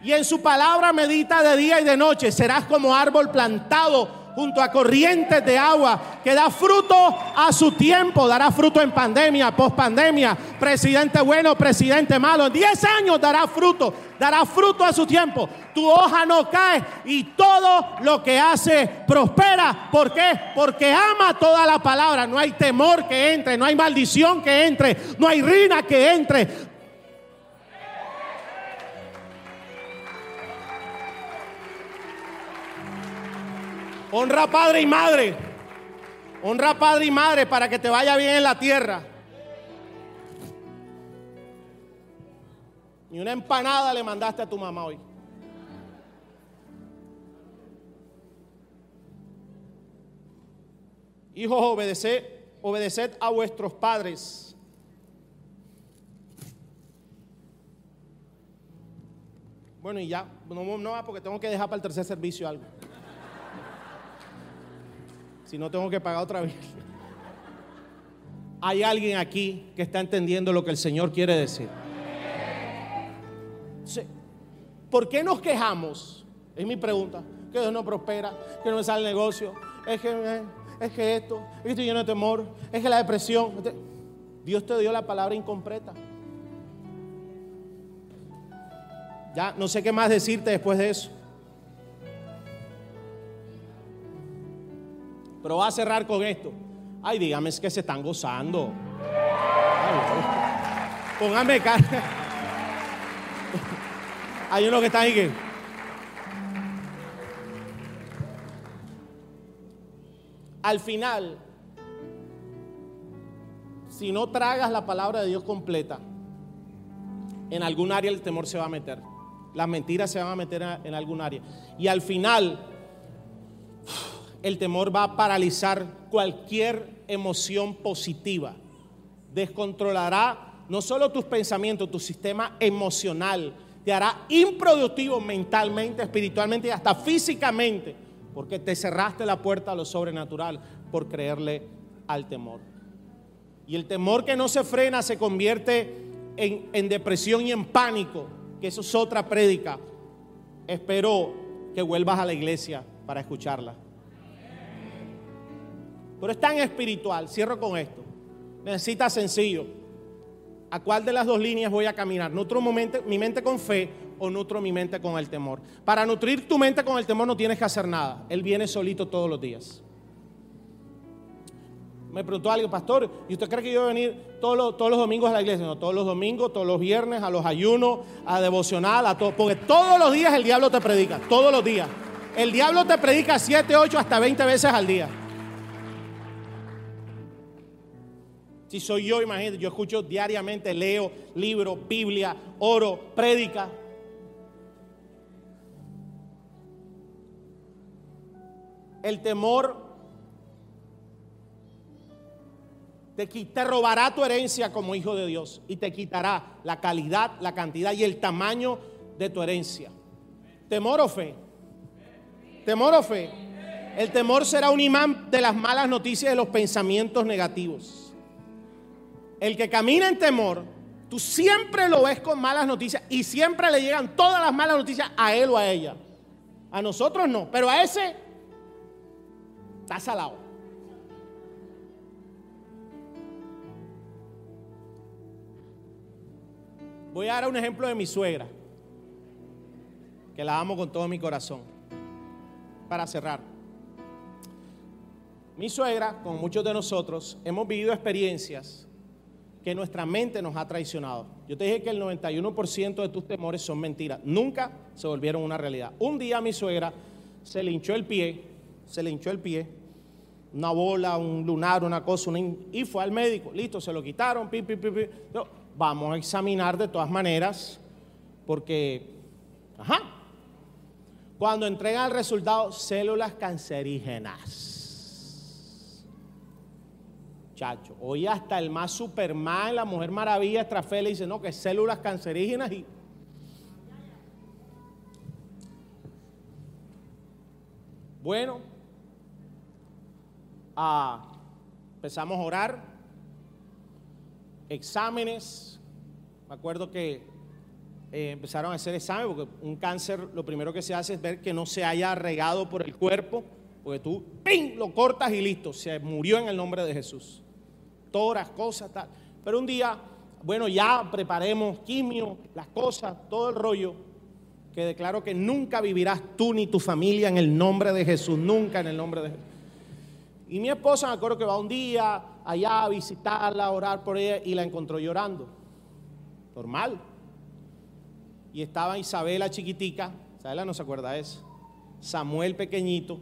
y en su palabra medita de día y de noche, serás como árbol plantado junto a corrientes de agua, que da fruto a su tiempo, dará fruto en pandemia, post pandemia, presidente bueno, presidente malo, en 10 años dará fruto, dará fruto a su tiempo. Tu hoja no cae y todo lo que hace prospera. ¿Por qué? Porque ama toda la palabra. No hay temor que entre, no hay maldición que entre, no hay rina que entre. Honra padre y madre. Honra padre y madre para que te vaya bien en la tierra. Ni una empanada le mandaste a tu mamá hoy. Hijos, obedeced, obedeced a vuestros padres. Bueno, y ya, no, no, porque tengo que dejar para el tercer servicio algo. Si no tengo que pagar otra vez. Hay alguien aquí que está entendiendo lo que el Señor quiere decir. ¿Por qué nos quejamos? Es mi pregunta. Que Dios no prospera, que no me sale el negocio, es que, es que esto, es que estoy lleno de temor, es que la depresión. Dios te dio la palabra incompleta. Ya no sé qué más decirte después de eso. Pero va a cerrar con esto. Ay, dígame, es que se están gozando. póngame cara. Hay uno que está ahí. Al final, si no tragas la palabra de Dios completa, en algún área el temor se va a meter. Las mentiras se van a meter en algún área. Y al final, el temor va a paralizar cualquier emoción positiva. Descontrolará no solo tus pensamientos, tu sistema emocional. Te hará improductivo mentalmente, espiritualmente y hasta físicamente, porque te cerraste la puerta a lo sobrenatural por creerle al temor. Y el temor que no se frena se convierte en, depresión y en pánico, que eso es otra prédica. Espero que vuelvas a la iglesia para escucharla. Pero es tan espiritual. Cierro con esto. Necesita sencillo. ¿A cuál de las dos líneas voy a caminar? ¿Nutro mi mente con fe o nutro mi mente con el temor? Para nutrir tu mente con el temor no tienes que hacer nada. Él viene solito todos los días. Me preguntó alguien, pastor, ¿y usted cree que yo voy a venir todos los, todos los domingos a la iglesia? No, todos los domingos, todos los viernes, a los ayunos, a devocional, a todo. Porque todos los días el diablo te predica, todos los días. El diablo te predica 7, 8, hasta 20 veces al día. Si soy yo, imagínate, yo escucho diariamente, leo libro, Biblia, oro, prédica. El temor te, te robará tu herencia como hijo de Dios y te quitará la calidad, la cantidad y el tamaño de tu herencia. ¿Temor o fe? ¿Temor o fe? El temor será un imán de las malas noticias de los pensamientos negativos el que camina en temor, tú siempre lo ves con malas noticias y siempre le llegan todas las malas noticias a él o a ella. A nosotros no, pero a ese Está salado. Voy a dar un ejemplo de mi suegra, que la amo con todo mi corazón, para cerrar. Mi suegra, como muchos de nosotros, hemos vivido experiencias que nuestra mente nos ha traicionado. Yo te dije que el 91% de tus temores son mentiras. Nunca se volvieron una realidad. Un día mi suegra se le hinchó el pie, se le hinchó el pie, una bola, un lunar, una cosa, y fue al médico. Listo, se lo quitaron, pi, pi, pi, vamos a examinar de todas maneras, porque, ajá, cuando entregan el resultado, células cancerígenas. Chacho, hoy hasta el más Superman, la Mujer Maravilla, Estrafel, dice, no, que células cancerígenas y... Bueno, ah, empezamos a orar, exámenes, me acuerdo que eh, empezaron a hacer exámenes, porque un cáncer lo primero que se hace es ver que no se haya regado por el cuerpo, porque tú ¡ping! lo cortas y listo, se murió en el nombre de Jesús cosas, tal. Pero un día, bueno, ya preparemos quimio, las cosas, todo el rollo, que declaro que nunca vivirás tú ni tu familia en el nombre de Jesús, nunca en el nombre de Jesús. Y mi esposa me acuerdo que va un día allá a visitarla, a orar por ella y la encontró llorando. Normal. Y estaba Isabela chiquitica, Isabela no se acuerda de eso, Samuel pequeñito,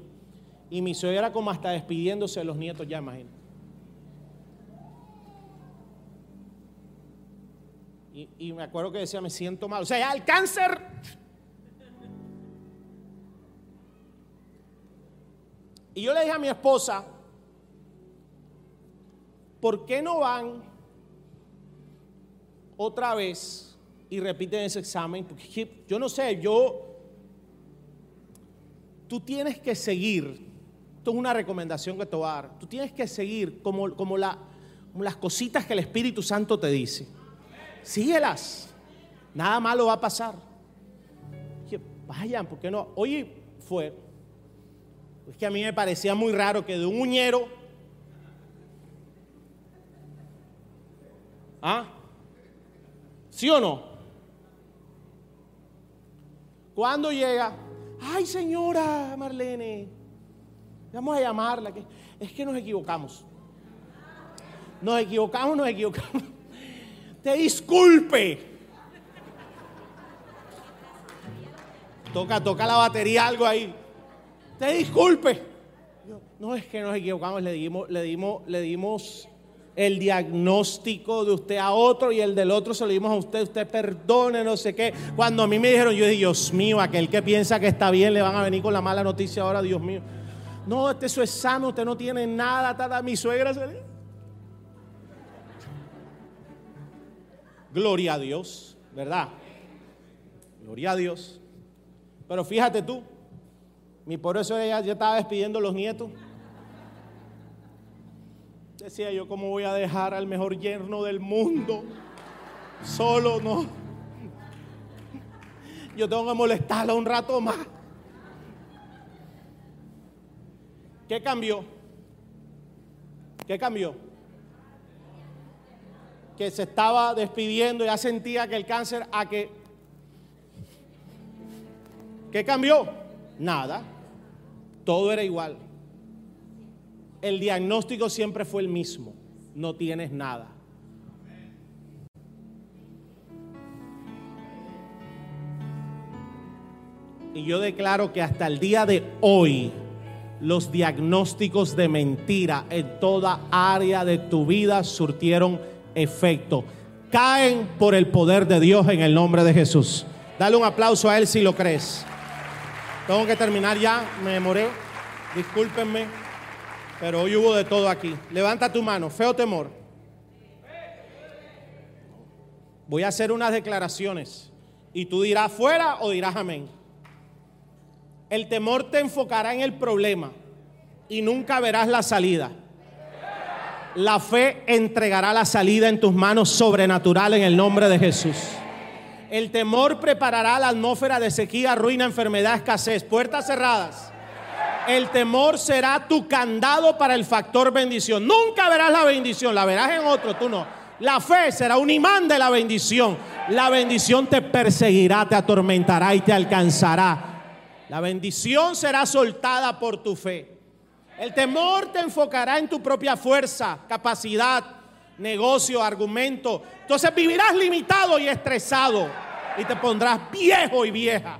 y mi suegra como hasta despidiéndose de los nietos, ya imagínate. Y, me acuerdo que decía, me siento mal. O sea, ya el cáncer. Y yo le dije a mi esposa, ¿por qué no van otra vez y repiten ese examen? Porque yo no sé, yo, tú tienes que seguir, esto es una recomendación que te voy a dar, tú tienes que seguir como, como, la, como las cositas que el Espíritu Santo te dice síguelas. Nada malo va a pasar. vayan, ¿por qué no? Hoy fue, es que a mí me parecía muy raro que de un uñero, ¿ah? ¿Sí o no? Cuando llega, ay señora Marlene, vamos a llamarla, que es que nos equivocamos. Nos equivocamos, nos equivocamos te disculpe. Toca, toca la batería, algo ahí. Te disculpe. No es que nos equivocamos, le dimos, le dimos, le dimos el diagnóstico de usted a otro y el del otro se lo dimos a usted, usted perdone, no sé qué. Cuando a mí me dijeron, yo dije, Dios mío, aquel que piensa que está bien, le van a venir con la mala noticia ahora, Dios mío. No, este eso es sano, usted no tiene nada, tada. mi suegra se Gloria a Dios, ¿verdad? Gloria a Dios. Pero fíjate tú, mi por eso ella ya estaba despidiendo los nietos. Decía yo, ¿cómo voy a dejar al mejor yerno del mundo? Solo no. Yo tengo que molestarla un rato más. ¿Qué cambió? ¿Qué cambió? Que se estaba despidiendo, ya sentía que el cáncer a que... ¿Qué cambió? Nada. Todo era igual. El diagnóstico siempre fue el mismo. No tienes nada. Y yo declaro que hasta el día de hoy los diagnósticos de mentira en toda área de tu vida surtieron efecto. Caen por el poder de Dios en el nombre de Jesús. Dale un aplauso a Él si lo crees. Tengo que terminar ya, me demoré. Discúlpenme, pero hoy hubo de todo aquí. Levanta tu mano, feo temor. Voy a hacer unas declaraciones y tú dirás fuera o dirás amén. El temor te enfocará en el problema y nunca verás la salida. La fe entregará la salida en tus manos sobrenatural en el nombre de Jesús. El temor preparará la atmósfera de sequía, ruina, enfermedad, escasez, puertas cerradas. El temor será tu candado para el factor bendición. Nunca verás la bendición, la verás en otro, tú no. La fe será un imán de la bendición. La bendición te perseguirá, te atormentará y te alcanzará. La bendición será soltada por tu fe. El temor te enfocará en tu propia fuerza, capacidad, negocio, argumento. Entonces vivirás limitado y estresado y te pondrás viejo y vieja.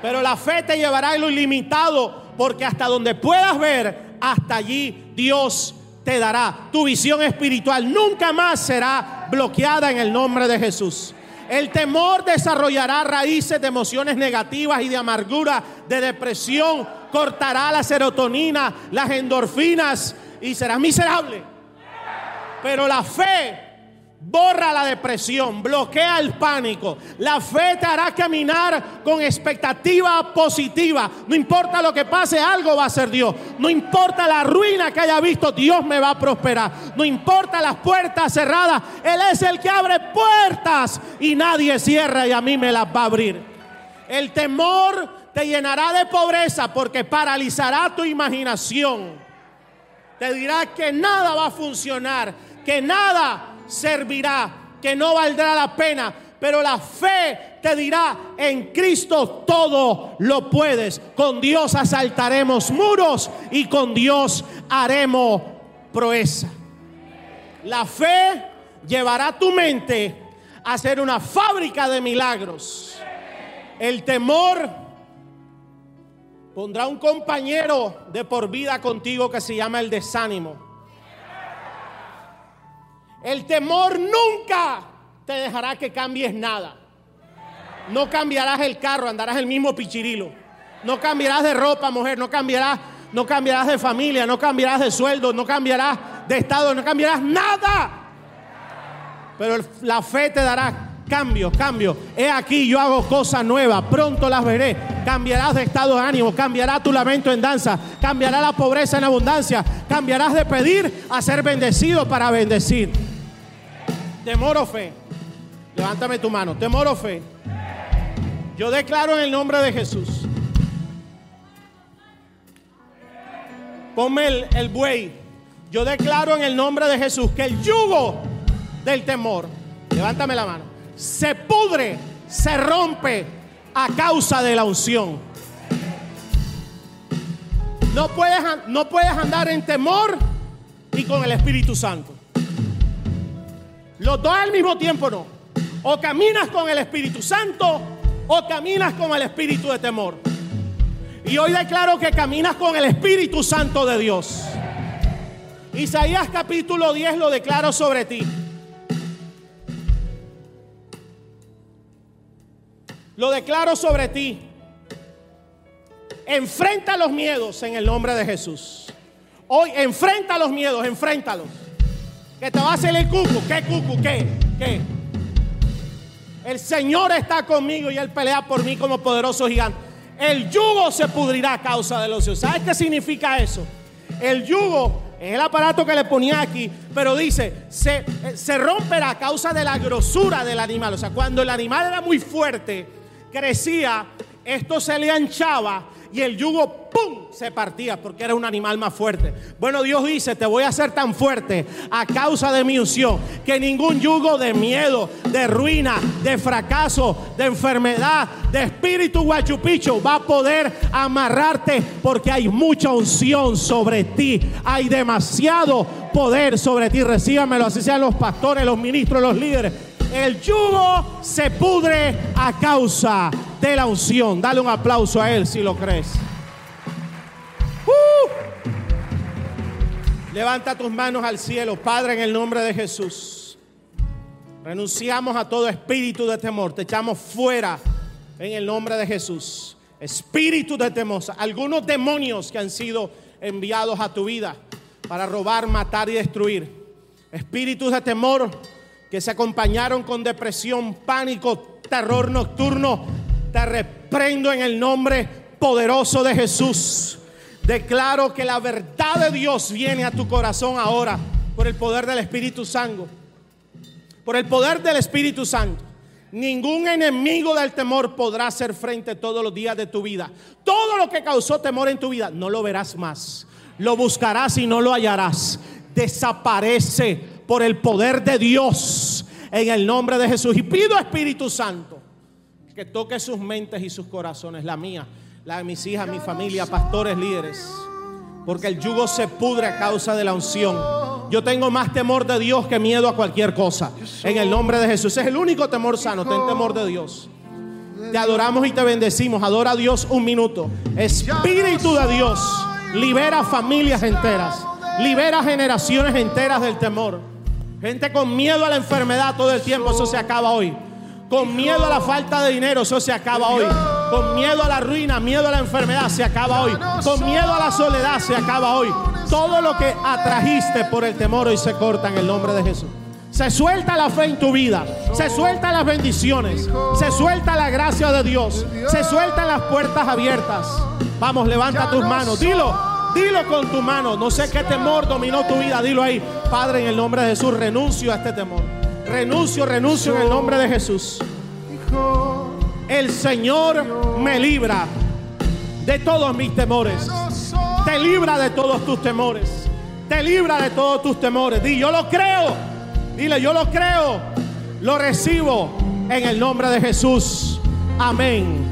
Pero la fe te llevará a lo ilimitado porque hasta donde puedas ver, hasta allí Dios te dará. Tu visión espiritual nunca más será bloqueada en el nombre de Jesús. El temor desarrollará raíces de emociones negativas y de amargura, de depresión, cortará la serotonina, las endorfinas y serás miserable. Pero la fe borra la depresión, bloquea el pánico. La fe te hará caminar con expectativa positiva. No importa lo que pase, algo va a ser Dios. No importa la ruina que haya visto, Dios me va a prosperar. No importa las puertas cerradas, Él es el que abre puertas y nadie cierra y a mí me las va a abrir. El temor te llenará de pobreza porque paralizará tu imaginación. Te dirá que nada va a funcionar, que nada servirá, que no valdrá la pena. Pero la fe te dirá, en Cristo todo lo puedes. Con Dios asaltaremos muros y con Dios haremos proeza. La fe llevará tu mente a ser una fábrica de milagros. El temor pondrá un compañero de por vida contigo que se llama el desánimo. El temor nunca te dejará que cambies nada. No cambiarás el carro, andarás el mismo pichirilo. No cambiarás de ropa, mujer, no cambiarás, no cambiarás de familia, no cambiarás de sueldo, no cambiarás de estado, no cambiarás nada. Pero la fe te dará cambio, cambio. He aquí, yo hago cosas nuevas, pronto las veré. Cambiarás de estado de ánimo, cambiará tu lamento en danza, cambiará la pobreza en abundancia, cambiarás de pedir a ser bendecido para bendecir. Temor o fe. Levántame tu mano. Temor o fe. Yo declaro en el nombre de Jesús. Ponme el, el buey. Yo declaro en el nombre de Jesús que el yugo del temor, levántame la mano, se pudre, se rompe a causa de la unción. No puedes, no puedes andar en temor y con el Espíritu Santo. Los dos al mismo tiempo no. O caminas con el Espíritu Santo o caminas con el espíritu de temor. Y hoy declaro que caminas con el Espíritu Santo de Dios. Isaías capítulo 10 lo declaro sobre ti. Lo declaro sobre ti. Enfrenta los miedos en el nombre de Jesús. Hoy enfrenta los miedos, enfréntalos. Que te va a hacer el cucu. ¿Qué cucu? ¿Qué? ¿Qué? El Señor está conmigo y Él pelea por mí como poderoso gigante. El yugo se pudrirá a causa de los ¿Sabes qué significa eso? El yugo es el aparato que le ponía aquí, pero dice, se, se romperá a causa de la grosura del animal. O sea, cuando el animal era muy fuerte, crecía, esto se le anchaba y el yugo, ¡pum!, se partía porque era un animal más fuerte. Bueno, Dios dice, te voy a hacer tan fuerte a causa de mi unción que ningún yugo de miedo, de ruina, de fracaso, de enfermedad, de espíritu guachupicho va a poder amarrarte porque hay mucha unción sobre ti. Hay demasiado poder sobre ti. Recíbamelo, así sean los pastores, los ministros, los líderes el yugo se pudre a causa de la unción. Dale un aplauso a Él si lo crees. Uh. Levanta tus manos al cielo, Padre, en el nombre de Jesús. Renunciamos a todo espíritu de temor. Te echamos fuera en el nombre de Jesús. Espíritu de temor. Algunos demonios que han sido enviados a tu vida para robar, matar y destruir. Espíritus de temor que se acompañaron con depresión, pánico, terror nocturno, te reprendo en el nombre poderoso de Jesús. Declaro que la verdad de Dios viene a tu corazón ahora por el poder del Espíritu Santo. Por el poder del Espíritu Santo. Ningún enemigo del temor podrá hacer frente todos los días de tu vida. Todo lo que causó temor en tu vida, no lo verás más. Lo buscarás y no lo hallarás. Desaparece por el poder de Dios en el nombre de Jesús. Y pido Espíritu Santo que toque sus mentes y sus corazones, la mía, la de mis hijas, mi familia, pastores, líderes. Porque el yugo se pudre a causa de la unción. Yo tengo más temor de Dios que miedo a cualquier cosa. En el nombre de Jesús. Es el único temor sano. Ten temor de Dios. Te adoramos y te bendecimos. Adora a Dios un minuto. Espíritu de Dios. Libera familias enteras. Libera generaciones enteras del temor. Gente con miedo a la enfermedad todo el tiempo. Eso se acaba hoy. Con miedo a la falta de dinero. Eso se acaba hoy. Con miedo a la ruina, miedo a la enfermedad. Se acaba hoy. Con miedo a la soledad. Se acaba hoy. Todo lo que atrajiste por el temor hoy se corta en el nombre de Jesús. Se suelta la fe en tu vida. Se sueltan las bendiciones. Se suelta la gracia de Dios. Se sueltan las puertas abiertas. Vamos, levanta tus manos. Dilo. Dilo con tu mano. No sé qué temor dominó tu vida. Dilo ahí. Padre, en el nombre de Jesús, renuncio a este temor. Renuncio, renuncio en el nombre de Jesús. El Señor me libra de todos mis temores. Te libra de todos tus temores. Te libra de todos tus temores. Di, yo lo creo. Dile, yo lo creo. Lo recibo en el nombre de Jesús. Amén.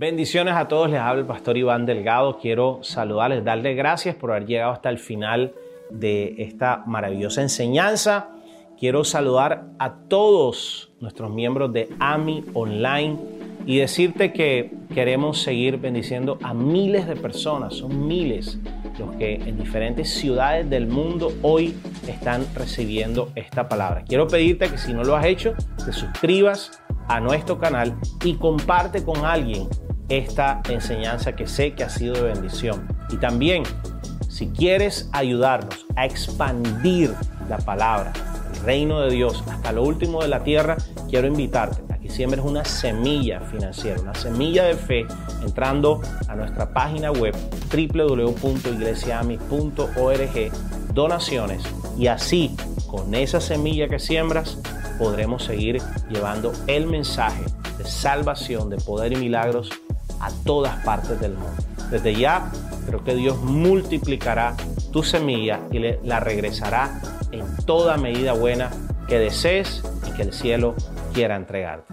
Bendiciones a todos, les habla el pastor Iván Delgado. Quiero saludarles, darles gracias por haber llegado hasta el final de esta maravillosa enseñanza. Quiero saludar a todos nuestros miembros de AMI Online y decirte que queremos seguir bendiciendo a miles de personas, son miles los que en diferentes ciudades del mundo hoy están recibiendo esta palabra. Quiero pedirte que si no lo has hecho, te suscribas a nuestro canal y comparte con alguien esta enseñanza que sé que ha sido de bendición. Y también, si quieres ayudarnos a expandir la palabra, el reino de Dios hasta lo último de la tierra, quiero invitarte siembres una semilla financiera, una semilla de fe, entrando a nuestra página web www.iglesiami.org, donaciones, y así, con esa semilla que siembras, podremos seguir llevando el mensaje de salvación, de poder y milagros a todas partes del mundo. Desde ya, creo que Dios multiplicará tu semilla y la regresará en toda medida buena que desees y que el cielo quiera entregarte.